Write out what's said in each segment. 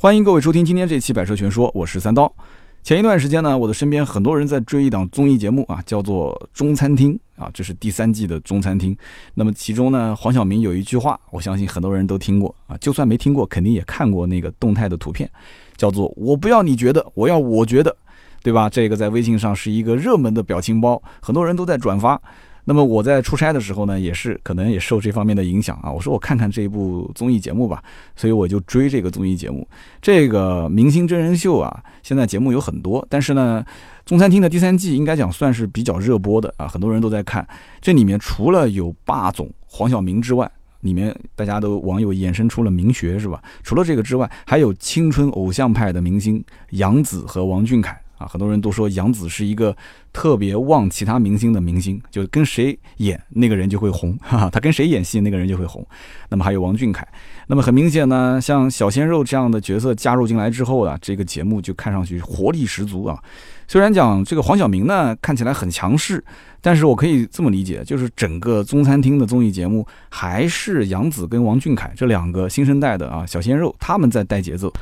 欢迎各位收听今天这期《百车全说》，我是三刀。前一段时间呢，我的身边很多人在追一档综艺节目啊，叫做《中餐厅》啊，这是第三季的《中餐厅》。那么其中呢，黄晓明有一句话，我相信很多人都听过啊，就算没听过，肯定也看过那个动态的图片，叫做“我不要你觉得，我要我觉得”，对吧？这个在微信上是一个热门的表情包，很多人都在转发。那么我在出差的时候呢，也是可能也受这方面的影响啊。我说我看看这一部综艺节目吧，所以我就追这个综艺节目。这个明星真人秀啊，现在节目有很多，但是呢，中餐厅的第三季应该讲算是比较热播的啊，很多人都在看。这里面除了有霸总黄晓明之外，里面大家都网友衍生出了名学是吧？除了这个之外，还有青春偶像派的明星杨紫和王俊凯。啊，很多人都说杨紫是一个特别旺其他明星的明星，就跟谁演那个人就会红，哈哈，他跟谁演戏那个人就会红。那么还有王俊凯，那么很明显呢，像小鲜肉这样的角色加入进来之后啊，这个节目就看上去活力十足啊。虽然讲这个黄晓明呢看起来很强势，但是我可以这么理解，就是整个中餐厅的综艺节目还是杨紫跟王俊凯这两个新生代的啊小鲜肉他们在带节奏。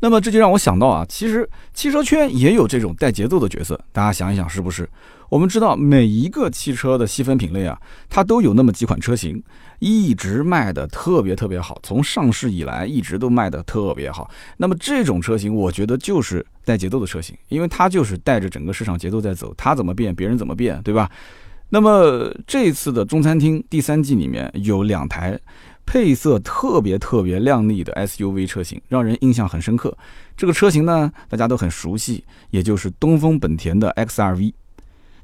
那么这就让我想到啊，其实汽车圈也有这种带节奏的角色，大家想一想是不是？我们知道每一个汽车的细分品类啊，它都有那么几款车型一直卖的特别特别好，从上市以来一直都卖的特别好。那么这种车型，我觉得就是带节奏的车型，因为它就是带着整个市场节奏在走，它怎么变，别人怎么变，对吧？那么这次的中餐厅第三季里面有两台。配色特别特别亮丽的 SUV 车型，让人印象很深刻。这个车型呢，大家都很熟悉，也就是东风本田的 XRV。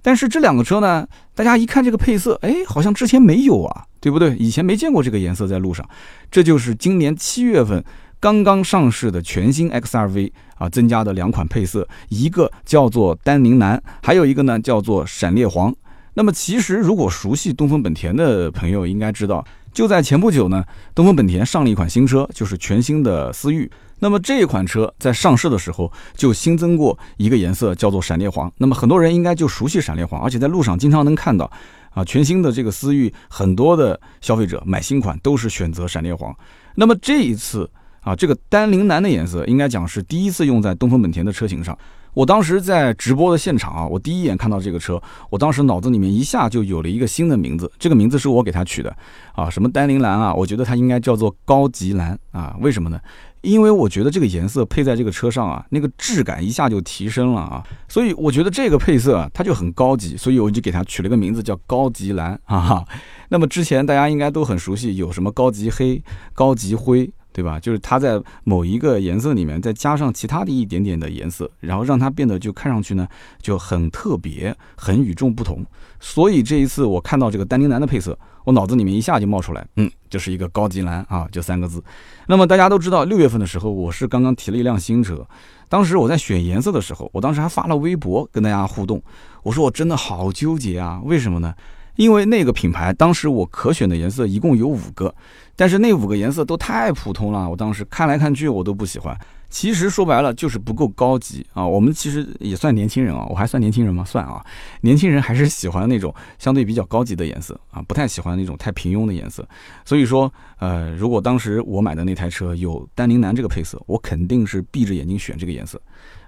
但是这两个车呢，大家一看这个配色，哎，好像之前没有啊，对不对？以前没见过这个颜色在路上。这就是今年七月份刚刚上市的全新 XRV 啊，增加的两款配色，一个叫做丹宁蓝，还有一个呢叫做闪烈黄。那么其实如果熟悉东风本田的朋友应该知道。就在前不久呢，东风本田上了一款新车，就是全新的思域。那么这款车在上市的时候就新增过一个颜色，叫做闪电黄。那么很多人应该就熟悉闪电黄，而且在路上经常能看到。啊，全新的这个思域，很多的消费者买新款都是选择闪电黄。那么这一次啊，这个丹陵蓝的颜色应该讲是第一次用在东风本田的车型上。我当时在直播的现场啊，我第一眼看到这个车，我当时脑子里面一下就有了一个新的名字，这个名字是我给它取的啊，什么丹宁蓝啊，我觉得它应该叫做高级蓝啊，为什么呢？因为我觉得这个颜色配在这个车上啊，那个质感一下就提升了啊，所以我觉得这个配色，它就很高级，所以我就给它取了个名字叫高级蓝啊。那么之前大家应该都很熟悉，有什么高级黑、高级灰。对吧？就是它在某一个颜色里面再加上其他的一点点的颜色，然后让它变得就看上去呢就很特别、很与众不同。所以这一次我看到这个丹宁蓝的配色，我脑子里面一下就冒出来，嗯，就是一个高级蓝啊，就三个字。那么大家都知道，六月份的时候我是刚刚提了一辆新车，当时我在选颜色的时候，我当时还发了微博跟大家互动，我说我真的好纠结啊，为什么呢？因为那个品牌当时我可选的颜色一共有五个。但是那五个颜色都太普通了，我当时看来看去我都不喜欢。其实说白了就是不够高级啊。我们其实也算年轻人啊，我还算年轻人吗？算啊，年轻人还是喜欢那种相对比较高级的颜色啊，不太喜欢那种太平庸的颜色。所以说，呃，如果当时我买的那台车有丹宁蓝这个配色，我肯定是闭着眼睛选这个颜色。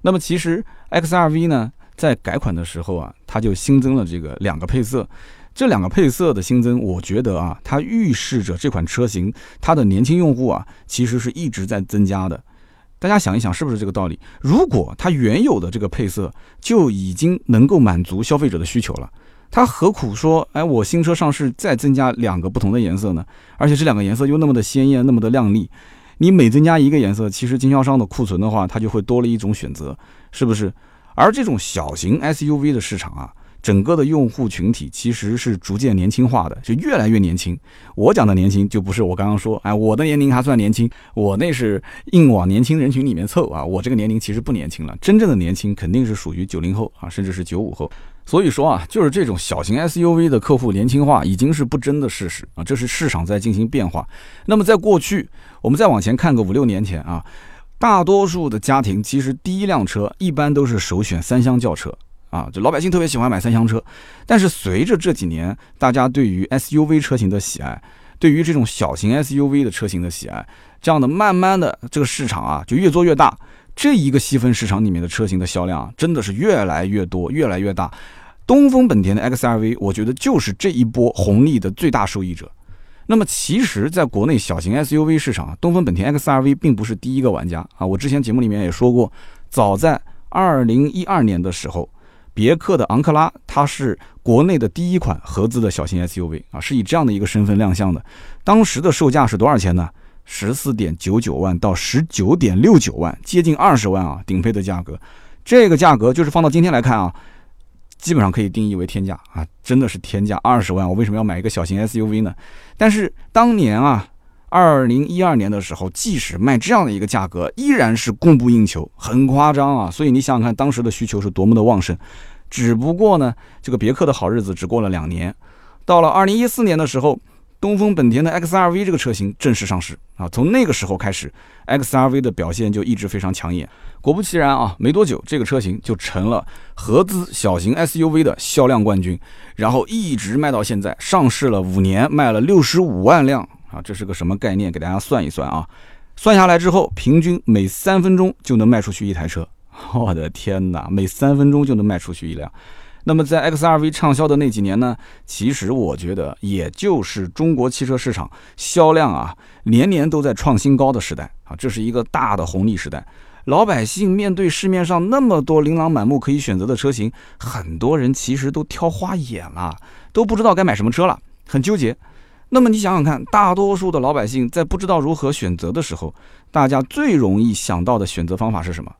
那么其实 XRV 呢，在改款的时候啊，它就新增了这个两个配色。这两个配色的新增，我觉得啊，它预示着这款车型它的年轻用户啊，其实是一直在增加的。大家想一想，是不是这个道理？如果它原有的这个配色就已经能够满足消费者的需求了，它何苦说，哎，我新车上市再增加两个不同的颜色呢？而且这两个颜色又那么的鲜艳，那么的亮丽，你每增加一个颜色，其实经销商的库存的话，它就会多了一种选择，是不是？而这种小型 SUV 的市场啊。整个的用户群体其实是逐渐年轻化的，就越来越年轻。我讲的年轻，就不是我刚刚说，哎，我的年龄还算年轻，我那是硬往年轻人群里面凑啊。我这个年龄其实不年轻了，真正的年轻肯定是属于九零后啊，甚至是九五后。所以说啊，就是这种小型 SUV 的客户年轻化已经是不争的事实啊，这是市场在进行变化。那么在过去，我们再往前看个五六年前啊，大多数的家庭其实第一辆车一般都是首选三厢轿车。啊，就老百姓特别喜欢买三厢车，但是随着这几年大家对于 SUV 车型的喜爱，对于这种小型 SUV 的车型的喜爱，这样的慢慢的这个市场啊就越做越大，这一个细分市场里面的车型的销量真的是越来越多，越来越大。东风本田的 XRV，我觉得就是这一波红利的最大受益者。那么其实，在国内小型 SUV 市场，东风本田 XRV 并不是第一个玩家啊。我之前节目里面也说过，早在二零一二年的时候，别克的昂克拉它是国内的第一款合资的小型 SUV 啊，是以这样的一个身份亮相的。当时的售价是多少钱呢？十四点九九万到十九点六九万，接近二十万啊，顶配的价格。这个价格就是放到今天来看啊。基本上可以定义为天价啊，真的是天价，二十万，我为什么要买一个小型 SUV 呢？但是当年啊，二零一二年的时候，即使卖这样的一个价格，依然是供不应求，很夸张啊。所以你想想看，当时的需求是多么的旺盛。只不过呢，这个别克的好日子只过了两年，到了二零一四年的时候。东风本田的 XRV 这个车型正式上市啊，从那个时候开始，XRV 的表现就一直非常抢眼。果不其然啊，没多久这个车型就成了合资小型 SUV 的销量冠军，然后一直卖到现在，上市了五年，卖了六十五万辆啊，这是个什么概念？给大家算一算啊，算下来之后，平均每三分钟就能卖出去一台车。我的天哪，每三分钟就能卖出去一辆。那么在 XRV 畅销的那几年呢，其实我觉得也就是中国汽车市场销量啊年年都在创新高的时代啊，这是一个大的红利时代。老百姓面对市面上那么多琳琅满目可以选择的车型，很多人其实都挑花眼了，都不知道该买什么车了，很纠结。那么你想想看，大多数的老百姓在不知道如何选择的时候，大家最容易想到的选择方法是什么？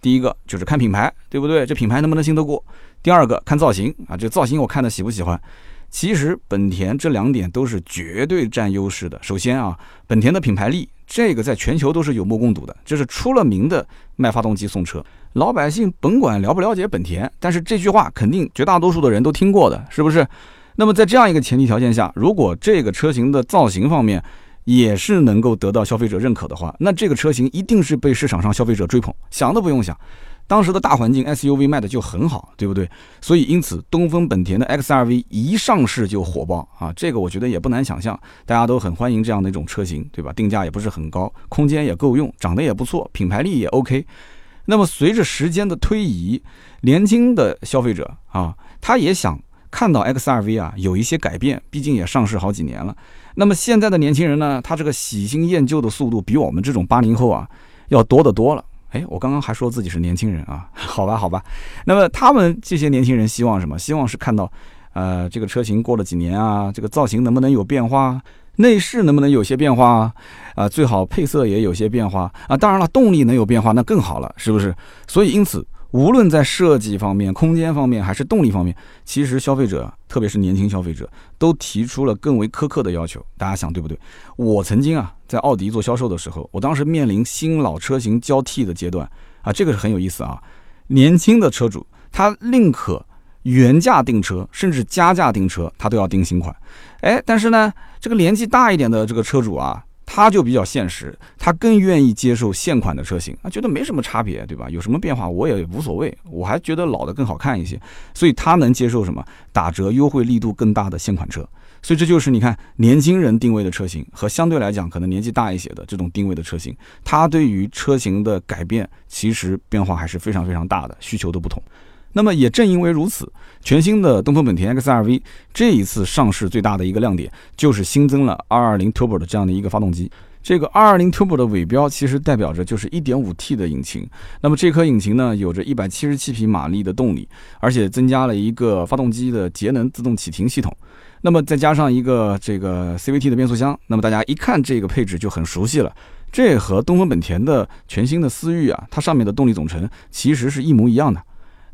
第一个就是看品牌，对不对？这品牌能不能信得过？第二个看造型啊，这造型我看的喜不喜欢？其实本田这两点都是绝对占优势的。首先啊，本田的品牌力，这个在全球都是有目共睹的，这是出了名的卖发动机送车。老百姓甭管了不了解本田，但是这句话肯定绝大多数的人都听过的，是不是？那么在这样一个前提条件下，如果这个车型的造型方面也是能够得到消费者认可的话，那这个车型一定是被市场上消费者追捧，想都不用想。当时的大环境，SUV 卖的就很好，对不对？所以因此，东风本田的 XRV 一上市就火爆啊！这个我觉得也不难想象，大家都很欢迎这样的一种车型，对吧？定价也不是很高，空间也够用，长得也不错，品牌力也 OK。那么随着时间的推移，年轻的消费者啊，他也想看到 XRV 啊有一些改变，毕竟也上市好几年了。那么现在的年轻人呢，他这个喜新厌旧的速度比我们这种八零后啊要多得多了。哎，我刚刚还说自己是年轻人啊，好吧，好吧。那么他们这些年轻人希望什么？希望是看到，呃，这个车型过了几年啊，这个造型能不能有变化，内饰能不能有些变化啊？最好配色也有些变化啊。当然了，动力能有变化那更好了，是不是？所以因此。无论在设计方面、空间方面还是动力方面，其实消费者，特别是年轻消费者，都提出了更为苛刻的要求。大家想对不对？我曾经啊，在奥迪做销售的时候，我当时面临新老车型交替的阶段啊，这个是很有意思啊。年轻的车主他宁可原价订车，甚至加价订车，他都要订新款。哎，但是呢，这个年纪大一点的这个车主啊。他就比较现实，他更愿意接受现款的车型啊，觉得没什么差别，对吧？有什么变化我也无所谓，我还觉得老的更好看一些，所以他能接受什么打折优惠力度更大的现款车。所以这就是你看年轻人定位的车型和相对来讲可能年纪大一些的这种定位的车型，它对于车型的改变其实变化还是非常非常大的，需求都不同。那么也正因为如此，全新的东风本田 XRV 这一次上市最大的一个亮点，就是新增了220 Turbo 的这样的一个发动机。这个220 Turbo 的尾标其实代表着就是 1.5T 的引擎。那么这颗引擎呢，有着177匹马力的动力，而且增加了一个发动机的节能自动启停系统。那么再加上一个这个 CVT 的变速箱，那么大家一看这个配置就很熟悉了。这和东风本田的全新的思域啊，它上面的动力总成其实是一模一样的。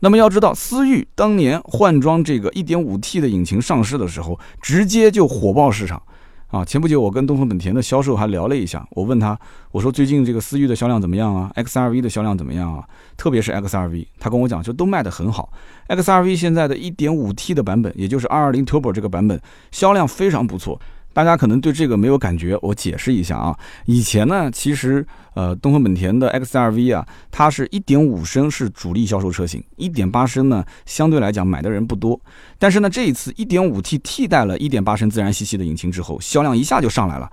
那么要知道，思域当年换装这个 1.5T 的引擎上市的时候，直接就火爆市场啊！前不久我跟东风本田的销售还聊了一下，我问他，我说最近这个思域的销量怎么样啊？XRV 的销量怎么样啊？特别是 XRV，他跟我讲，就都卖得很好。XRV 现在的 1.5T 的版本，也就是220 Turbo 这个版本，销量非常不错。大家可能对这个没有感觉，我解释一下啊。以前呢，其实呃，东风本田的 XRV 啊，它是一点五升是主力销售车型，一点八升呢相对来讲买的人不多。但是呢，这一次一点五 T 替代了一点八升自然吸气的引擎之后，销量一下就上来了。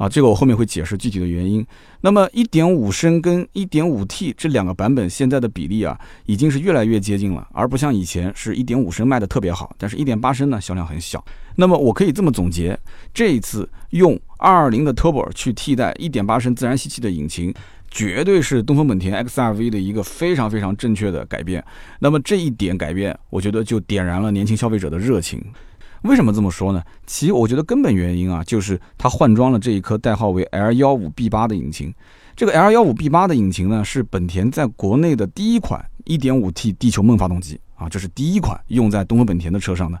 啊，这个我后面会解释具体的原因。那么1.5升跟 1.5T 这两个版本现在的比例啊，已经是越来越接近了，而不像以前是1.5升卖的特别好，但是1.8升呢销量很小。那么我可以这么总结，这一次用220的 Turbo 去替代1.8升自然吸气的引擎，绝对是东风本田 XRV 的一个非常非常正确的改变。那么这一点改变，我觉得就点燃了年轻消费者的热情。为什么这么说呢？其我觉得根本原因啊，就是它换装了这一颗代号为 L15B8 的引擎。这个 L15B8 的引擎呢，是本田在国内的第一款 1.5T 地球梦发动机啊，这是第一款用在东风本田的车上的。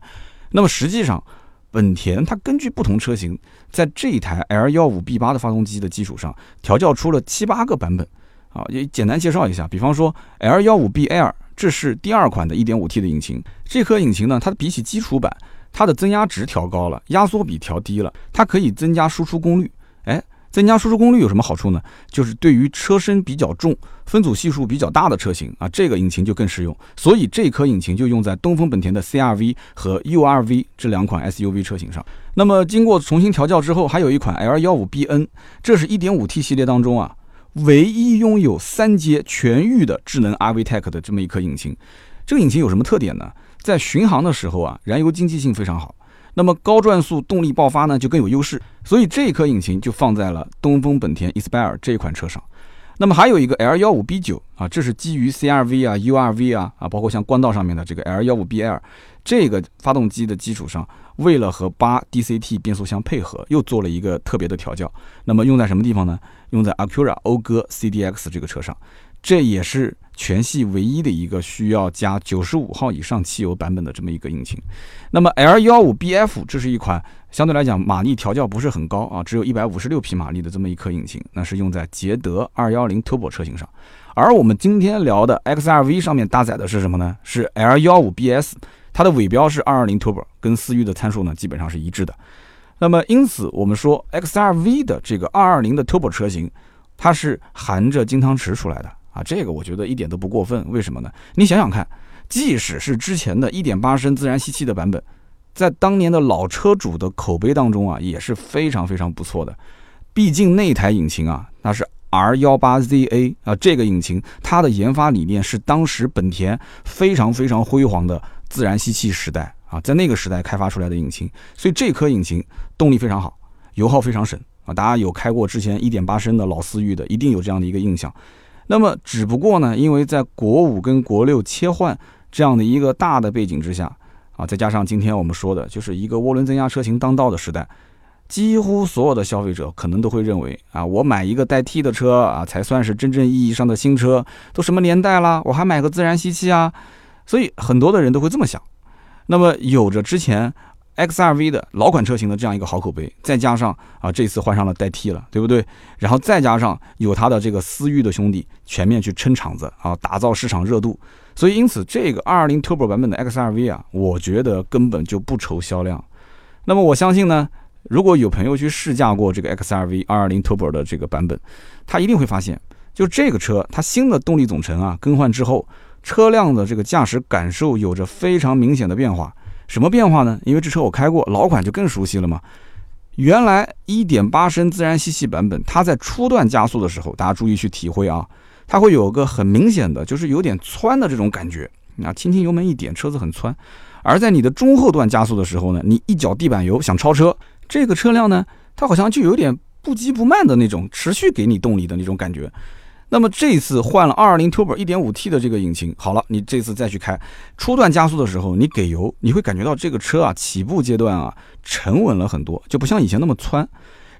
那么实际上，本田它根据不同车型，在这一台 L15B8 的发动机的基础上，调教出了七八个版本啊。也简单介绍一下，比方说 L15BL，这是第二款的 1.5T 的引擎。这颗引擎呢，它比起基础版。它的增压值调高了，压缩比调低了，它可以增加输出功率。哎，增加输出功率有什么好处呢？就是对于车身比较重、分组系数比较大的车型啊，这个引擎就更适用。所以这颗引擎就用在东风本田的 CRV 和 URV 这两款 SUV 车型上。那么经过重新调教之后，还有一款 L15BN，这是一点五 T 系列当中啊，唯一拥有三阶全域的智能 RV Tech 的这么一颗引擎。这个引擎有什么特点呢？在巡航的时候啊，燃油经济性非常好，那么高转速动力爆发呢就更有优势，所以这一颗引擎就放在了东风本田 Inspire 这一款车上。那么还有一个 L15B9 啊，这是基于 CRV 啊、URV 啊啊，包括像冠道上面的这个 L15BL 这个发动机的基础上，为了和八 DCT 变速箱配合，又做了一个特别的调教。那么用在什么地方呢？用在 Acura 讴歌 CDX 这个车上，这也是。全系唯一的一个需要加九十五号以上汽油版本的这么一个引擎，那么 L 幺五 BF 这是一款相对来讲马力调教不是很高啊，只有一百五十六匹马力的这么一颗引擎，那是用在捷德二幺零 Turbo 车型上。而我们今天聊的 XRV 上面搭载的是什么呢？是 L 幺五 BS，它的尾标是二二零 Turbo，跟思域的参数呢基本上是一致的。那么因此我们说 XRV 的这个二二零的 Turbo 车型，它是含着金汤匙出来的。啊，这个我觉得一点都不过分。为什么呢？你想想看，即使是之前的一点八升自然吸气的版本，在当年的老车主的口碑当中啊，也是非常非常不错的。毕竟那台引擎啊，那是 R 幺八 ZA 啊，这个引擎它的研发理念是当时本田非常非常辉煌的自然吸气时代啊，在那个时代开发出来的引擎，所以这颗引擎动力非常好，油耗非常省啊。大家有开过之前一点八升的老思域的，一定有这样的一个印象。那么，只不过呢，因为在国五跟国六切换这样的一个大的背景之下，啊，再加上今天我们说的就是一个涡轮增压车型当道的时代，几乎所有的消费者可能都会认为，啊，我买一个带 T 的车啊，才算是真正意义上的新车。都什么年代了，我还买个自然吸气啊？所以很多的人都会这么想。那么，有着之前。XRV 的老款车型的这样一个好口碑，再加上啊这次换上了代替了，对不对？然后再加上有它的这个思域的兄弟全面去撑场子啊，打造市场热度，所以因此这个220 Turbo 版本的 XRV 啊，我觉得根本就不愁销量。那么我相信呢，如果有朋友去试驾过这个 XRV 220 Turbo 的这个版本，他一定会发现，就这个车它新的动力总成啊更换之后，车辆的这个驾驶感受有着非常明显的变化。什么变化呢？因为这车我开过，老款就更熟悉了嘛。原来1.8升自然吸气版本，它在初段加速的时候，大家注意去体会啊，它会有个很明显的，就是有点窜的这种感觉。那轻轻油门一点，车子很窜。而在你的中后段加速的时候呢，你一脚地板油想超车，这个车辆呢，它好像就有点不急不慢的那种持续给你动力的那种感觉。那么这次换了二二零 Turbo 一点五 T 的这个引擎，好了，你这次再去开，初段加速的时候，你给油，你会感觉到这个车啊，起步阶段啊，沉稳了很多，就不像以前那么窜。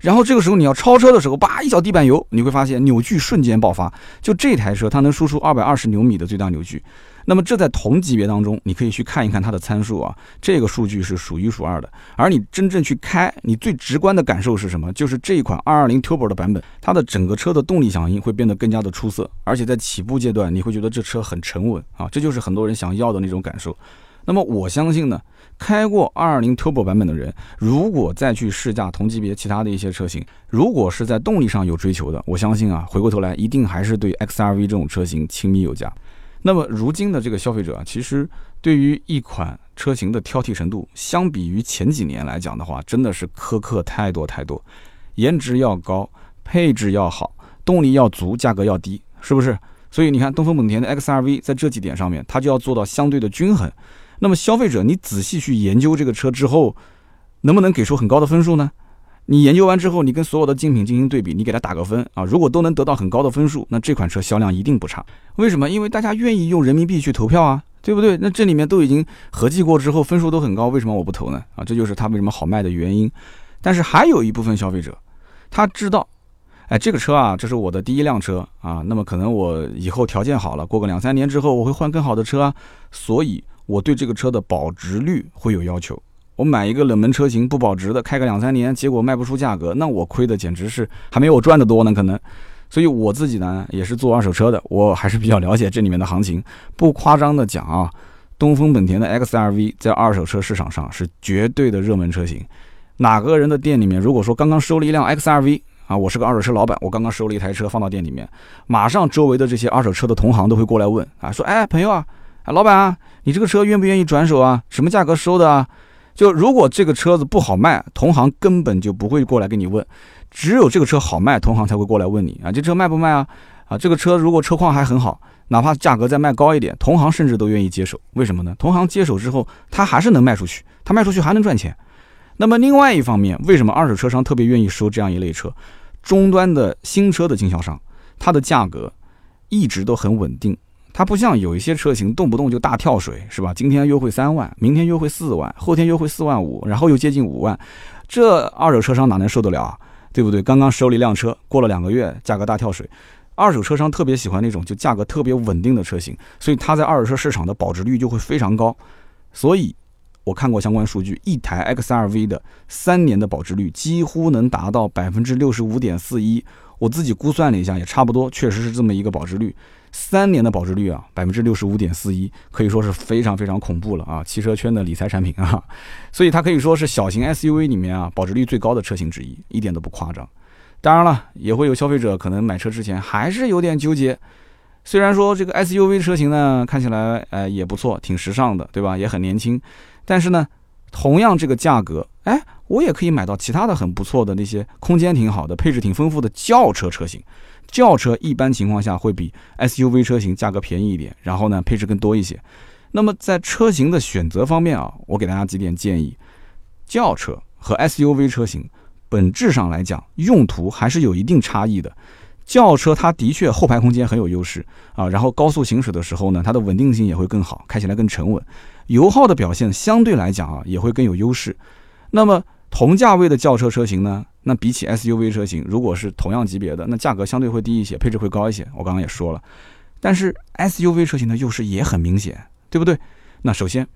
然后这个时候你要超车的时候，叭一脚地板油，你会发现扭矩瞬间爆发。就这台车，它能输出二百二十牛米的最大扭矩。那么这在同级别当中，你可以去看一看它的参数啊，这个数据是数一数二的。而你真正去开，你最直观的感受是什么？就是这一款220 Turbo 的版本，它的整个车的动力响应会变得更加的出色，而且在起步阶段，你会觉得这车很沉稳啊，这就是很多人想要的那种感受。那么我相信呢，开过220 Turbo 版本的人，如果再去试驾同级别其他的一些车型，如果是在动力上有追求的，我相信啊，回过头来一定还是对 XRV 这种车型亲密有加。那么如今的这个消费者啊，其实对于一款车型的挑剔程度，相比于前几年来讲的话，真的是苛刻太多太多。颜值要高，配置要好，动力要足，价格要低，是不是？所以你看，东风本田的 XRV 在这几点上面，它就要做到相对的均衡。那么消费者，你仔细去研究这个车之后，能不能给出很高的分数呢？你研究完之后，你跟所有的竞品进行对比，你给它打个分啊。如果都能得到很高的分数，那这款车销量一定不差。为什么？因为大家愿意用人民币去投票啊，对不对？那这里面都已经合计过之后，分数都很高，为什么我不投呢？啊，这就是它为什么好卖的原因。但是还有一部分消费者，他知道。哎，这个车啊，这是我的第一辆车啊。那么可能我以后条件好了，过个两三年之后，我会换更好的车啊。所以我对这个车的保值率会有要求。我买一个冷门车型不保值的，开个两三年，结果卖不出价格，那我亏的简直是还没有我赚的多呢。可能，所以我自己呢也是做二手车的，我还是比较了解这里面的行情。不夸张的讲啊，东风本田的 XRV 在二手车市场上是绝对的热门车型。哪个人的店里面，如果说刚刚收了一辆 XRV，啊，我是个二手车老板，我刚刚收了一台车放到店里面，马上周围的这些二手车的同行都会过来问啊，说，哎，朋友啊，老板啊，你这个车愿不愿意转手啊？什么价格收的啊？就如果这个车子不好卖，同行根本就不会过来跟你问，只有这个车好卖，同行才会过来问你啊，这车卖不卖啊？啊，这个车如果车况还很好，哪怕价格再卖高一点，同行甚至都愿意接手，为什么呢？同行接手之后，他还是能卖出去，他卖出去还能赚钱。那么另外一方面，为什么二手车商特别愿意收这样一类车？终端的新车的经销商，它的价格一直都很稳定，它不像有一些车型动不动就大跳水，是吧？今天优惠三万，明天优惠四万，后天优惠四万五，然后又接近五万，这二手车商哪能受得了啊？对不对？刚刚收了一辆车，过了两个月价格大跳水，二手车商特别喜欢那种就价格特别稳定的车型，所以它在二手车市场的保值率就会非常高，所以。我看过相关数据，一台 XRV 的三年的保值率几乎能达到百分之六十五点四一。我自己估算了一下，也差不多，确实是这么一个保值率。三年的保值率啊，百分之六十五点四一，可以说是非常非常恐怖了啊！汽车圈的理财产品啊，所以它可以说是小型 SUV 里面啊保值率最高的车型之一，一点都不夸张。当然了，也会有消费者可能买车之前还是有点纠结。虽然说这个 SUV 车型呢看起来呃也不错，挺时尚的，对吧？也很年轻。但是呢，同样这个价格，哎，我也可以买到其他的很不错的那些空间挺好的、配置挺丰富的轿车车型。轿车一般情况下会比 SUV 车型价格便宜一点，然后呢配置更多一些。那么在车型的选择方面啊，我给大家几点建议：轿车和 SUV 车型本质上来讲，用途还是有一定差异的。轿车它的确后排空间很有优势啊，然后高速行驶的时候呢，它的稳定性也会更好，开起来更沉稳。油耗的表现相对来讲啊，也会更有优势。那么同价位的轿车车型呢，那比起 SUV 车型，如果是同样级别的，那价格相对会低一些，配置会高一些。我刚刚也说了，但是 SUV 车型的优势也很明显，对不对？那首先。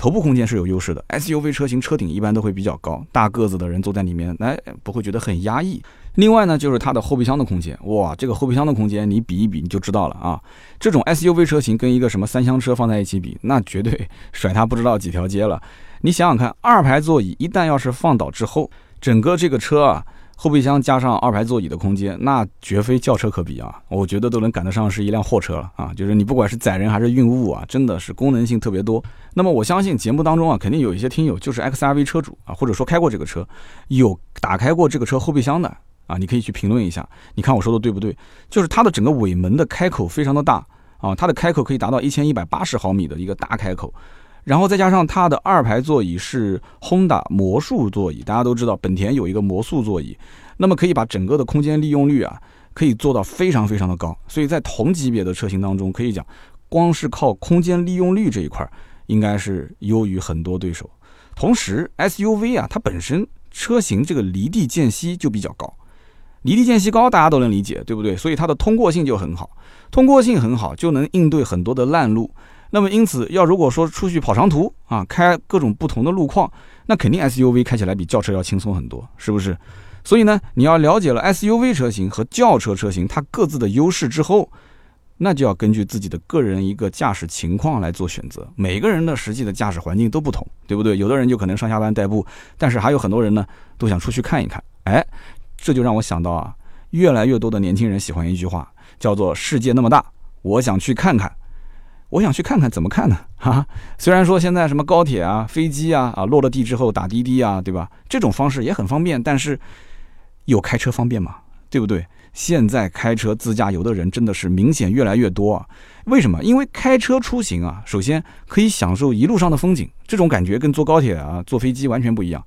头部空间是有优势的，SUV 车型车顶一般都会比较高，大个子的人坐在里面，哎，不会觉得很压抑。另外呢，就是它的后备箱的空间，哇，这个后备箱的空间你比一比你就知道了啊。这种 SUV 车型跟一个什么三厢车放在一起比，那绝对甩它不知道几条街了。你想想看，二排座椅一旦要是放倒之后，整个这个车啊。后备箱加上二排座椅的空间，那绝非轿车可比啊！我觉得都能赶得上是一辆货车了啊！就是你不管是载人还是运物啊，真的是功能性特别多。那么我相信节目当中啊，肯定有一些听友就是 XRV 车主啊，或者说开过这个车，有打开过这个车后备箱的啊，你可以去评论一下，你看我说的对不对？就是它的整个尾门的开口非常的大啊，它的开口可以达到一千一百八十毫米的一个大开口。然后再加上它的二排座椅是 Honda 魔术座椅，大家都知道本田有一个魔术座椅，那么可以把整个的空间利用率啊，可以做到非常非常的高。所以在同级别的车型当中，可以讲，光是靠空间利用率这一块，应该是优于很多对手。同时，SUV 啊，它本身车型这个离地间隙就比较高，离地间隙高，大家都能理解，对不对？所以它的通过性就很好，通过性很好，就能应对很多的烂路。那么因此，要如果说出去跑长途啊，开各种不同的路况，那肯定 SUV 开起来比轿车要轻松很多，是不是？所以呢，你要了解了 SUV 车型和轿车车型它各自的优势之后，那就要根据自己的个人一个驾驶情况来做选择。每个人的实际的驾驶环境都不同，对不对？有的人就可能上下班代步，但是还有很多人呢，都想出去看一看。哎，这就让我想到啊，越来越多的年轻人喜欢一句话，叫做“世界那么大，我想去看看”。我想去看看怎么看呢？哈，虽然说现在什么高铁啊、飞机啊啊落了地之后打滴滴啊，对吧？这种方式也很方便，但是有开车方便吗？对不对？现在开车自驾游的人真的是明显越来越多啊！为什么？因为开车出行啊，首先可以享受一路上的风景，这种感觉跟坐高铁啊、坐飞机完全不一样。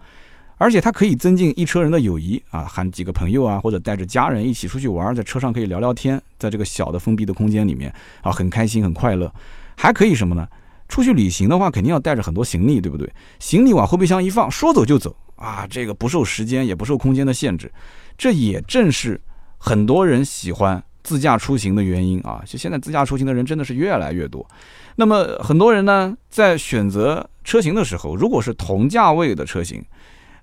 而且它可以增进一车人的友谊啊，喊几个朋友啊，或者带着家人一起出去玩，在车上可以聊聊天，在这个小的封闭的空间里面啊，很开心很快乐。还可以什么呢？出去旅行的话，肯定要带着很多行李，对不对？行李往后备箱一放，说走就走啊，这个不受时间也不受空间的限制。这也正是。很多人喜欢自驾出行的原因啊，就现在自驾出行的人真的是越来越多。那么很多人呢，在选择车型的时候，如果是同价位的车型，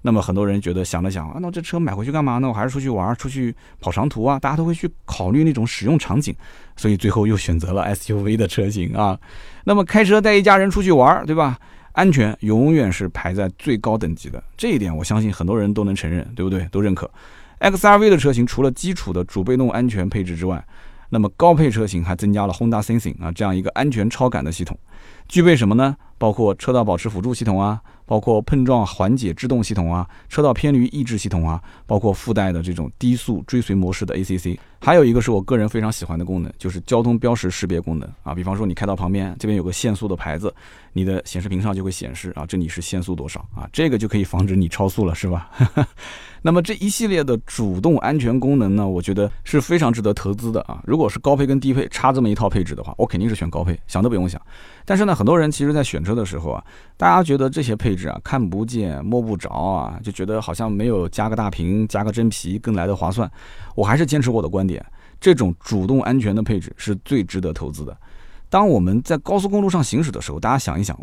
那么很多人觉得想了想啊，那这车买回去干嘛呢？我还是出去玩，出去跑长途啊，大家都会去考虑那种使用场景，所以最后又选择了 SUV 的车型啊。那么开车带一家人出去玩，对吧？安全永远是排在最高等级的，这一点我相信很多人都能承认，对不对？都认可。XRV 的车型除了基础的主被动安全配置之外，那么高配车型还增加了 Honda Sensing 啊这样一个安全超感的系统，具备什么呢？包括车道保持辅助系统啊，包括碰撞缓解制动系统啊，车道偏离抑制系统啊，包括附带的这种低速追随模式的 ACC，还有一个是我个人非常喜欢的功能，就是交通标识识别功能啊。比方说你开到旁边，这边有个限速的牌子，你的显示屏上就会显示啊，这里是限速多少啊，这个就可以防止你超速了，是吧？那么这一系列的主动安全功能呢，我觉得是非常值得投资的啊。如果是高配跟低配差这么一套配置的话，我肯定是选高配，想都不用想。但是呢，很多人其实在选车的时候啊，大家觉得这些配置啊看不见摸不着啊，就觉得好像没有加个大屏加个真皮更来的划算。我还是坚持我的观点，这种主动安全的配置是最值得投资的。当我们在高速公路上行驶的时候，大家想一想，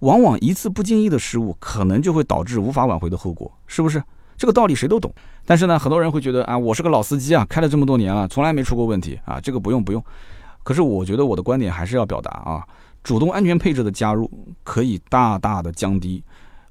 往往一次不经意的失误，可能就会导致无法挽回的后果，是不是？这个道理谁都懂，但是呢，很多人会觉得啊，我是个老司机啊，开了这么多年了，从来没出过问题啊，这个不用不用。可是我觉得我的观点还是要表达啊，主动安全配置的加入可以大大的降低，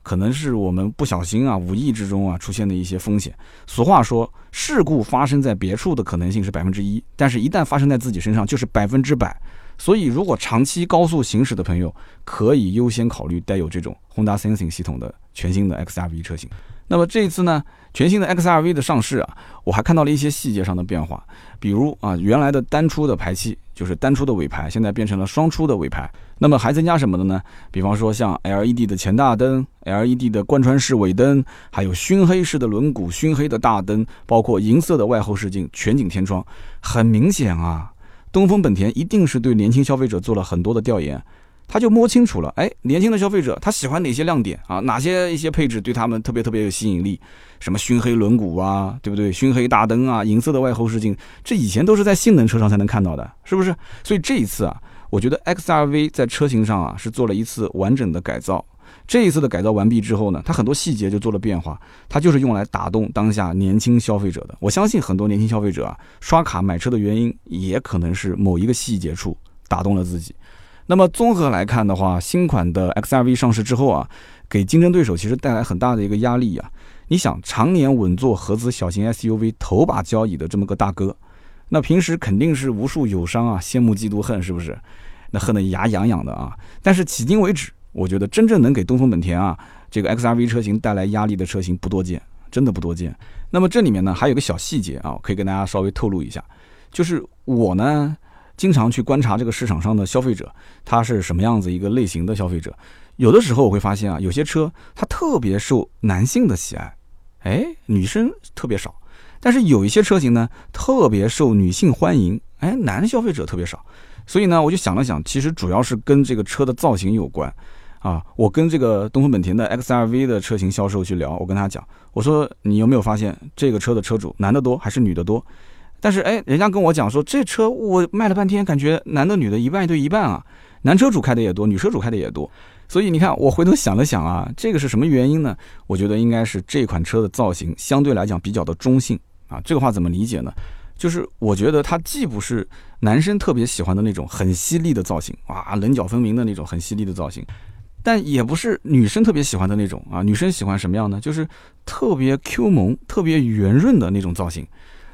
可能是我们不小心啊、无意之中啊出现的一些风险。俗话说，事故发生在别处的可能性是百分之一，但是一旦发生在自己身上就是百分之百。所以，如果长期高速行驶的朋友，可以优先考虑带有这种 Honda Sensing 系统的全新的 XRV 车型。那么这一次呢，全新的 XRV 的上市啊，我还看到了一些细节上的变化，比如啊，原来的单出的排气就是单出的尾排，现在变成了双出的尾排。那么还增加什么的呢？比方说像 LED 的前大灯、LED 的贯穿式尾灯，还有熏黑式的轮毂、熏黑的大灯，包括银色的外后视镜、全景天窗。很明显啊，东风本田一定是对年轻消费者做了很多的调研。他就摸清楚了，哎，年轻的消费者他喜欢哪些亮点啊？哪些一些配置对他们特别特别有吸引力？什么熏黑轮毂啊，对不对？熏黑大灯啊，银色的外后视镜，这以前都是在性能车上才能看到的，是不是？所以这一次啊，我觉得 XRV 在车型上啊是做了一次完整的改造。这一次的改造完毕之后呢，它很多细节就做了变化，它就是用来打动当下年轻消费者的。我相信很多年轻消费者啊，刷卡买车的原因也可能是某一个细节处打动了自己。那么综合来看的话，新款的 XRV 上市之后啊，给竞争对手其实带来很大的一个压力啊。你想，常年稳坐合资小型 SUV 头把交椅的这么个大哥，那平时肯定是无数友商啊羡慕嫉妒恨，是不是？那恨得牙痒痒的啊。但是迄今为止，我觉得真正能给东风本田啊这个 XRV 车型带来压力的车型不多见，真的不多见。那么这里面呢，还有个小细节啊，可以跟大家稍微透露一下，就是我呢。经常去观察这个市场上的消费者，他是什么样子一个类型的消费者？有的时候我会发现啊，有些车它特别受男性的喜爱，哎，女生特别少；但是有一些车型呢，特别受女性欢迎，哎，男消费者特别少。所以呢，我就想了想，其实主要是跟这个车的造型有关啊。我跟这个东风本田的 XRV 的车型销售去聊，我跟他讲，我说你有没有发现这个车的车主男的多还是女的多？但是哎，人家跟我讲说，这车我卖了半天，感觉男的女的一半对一半啊，男车主开的也多，女车主开的也多。所以你看，我回头想了想啊，这个是什么原因呢？我觉得应该是这款车的造型相对来讲比较的中性啊。这个话怎么理解呢？就是我觉得它既不是男生特别喜欢的那种很犀利的造型啊，棱角分明的那种很犀利的造型，但也不是女生特别喜欢的那种啊。女生喜欢什么样呢？就是特别 Q 萌、特别圆润的那种造型。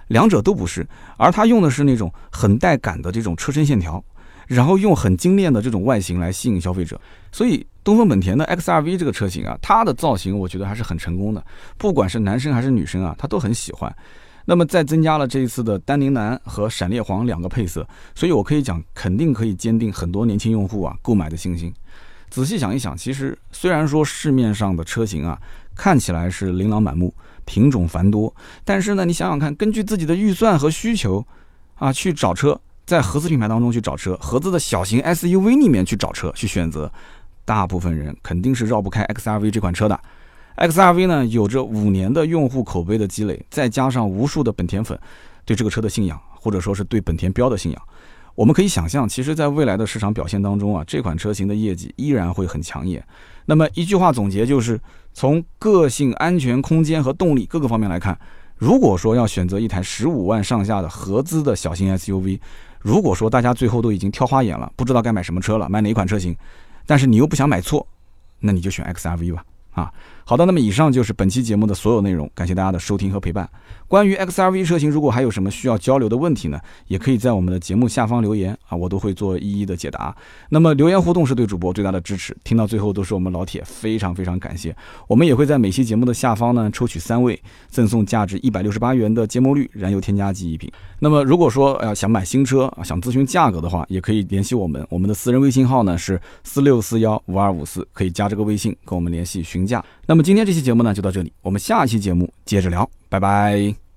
两者都不是，而它用的是那种很带感的这种车身线条，然后用很精炼的这种外形来吸引消费者。所以，东风本田的 XRV 这个车型啊，它的造型我觉得还是很成功的，不管是男生还是女生啊，他都很喜欢。那么再增加了这一次的丹宁蓝和闪烈黄两个配色，所以我可以讲，肯定可以坚定很多年轻用户啊购买的信心。仔细想一想，其实虽然说市面上的车型啊看起来是琳琅满目、品种繁多，但是呢，你想想看，根据自己的预算和需求啊去找车，在合资品牌当中去找车，合资的小型 SUV 里面去找车去选择，大部分人肯定是绕不开 XRV 这款车的。XRV 呢，有着五年的用户口碑的积累，再加上无数的本田粉对这个车的信仰，或者说是对本田标的信仰，我们可以想象，其实在未来的市场表现当中啊，这款车型的业绩依然会很抢眼。那么一句话总结就是，从个性、安全、空间和动力各个方面来看，如果说要选择一台十五万上下的合资的小型 SUV，如果说大家最后都已经挑花眼了，不知道该买什么车了，买哪一款车型，但是你又不想买错，那你就选 XRV 吧。啊，好的，那么以上就是本期节目的所有内容，感谢大家的收听和陪伴。关于 XRV 车型，如果还有什么需要交流的问题呢，也可以在我们的节目下方留言啊，我都会做一一的解答。那么留言互动是对主播最大的支持，听到最后都是我们老铁，非常非常感谢。我们也会在每期节目的下方呢抽取三位，赠送价值一百六十八元的节末绿燃油添加剂一瓶。那么如果说呃想买新车啊，想咨询价格的话，也可以联系我们，我们的私人微信号呢是四六四幺五二五四，可以加这个微信跟我们联系询价。那么今天这期节目呢就到这里，我们下期节目接着聊。拜拜。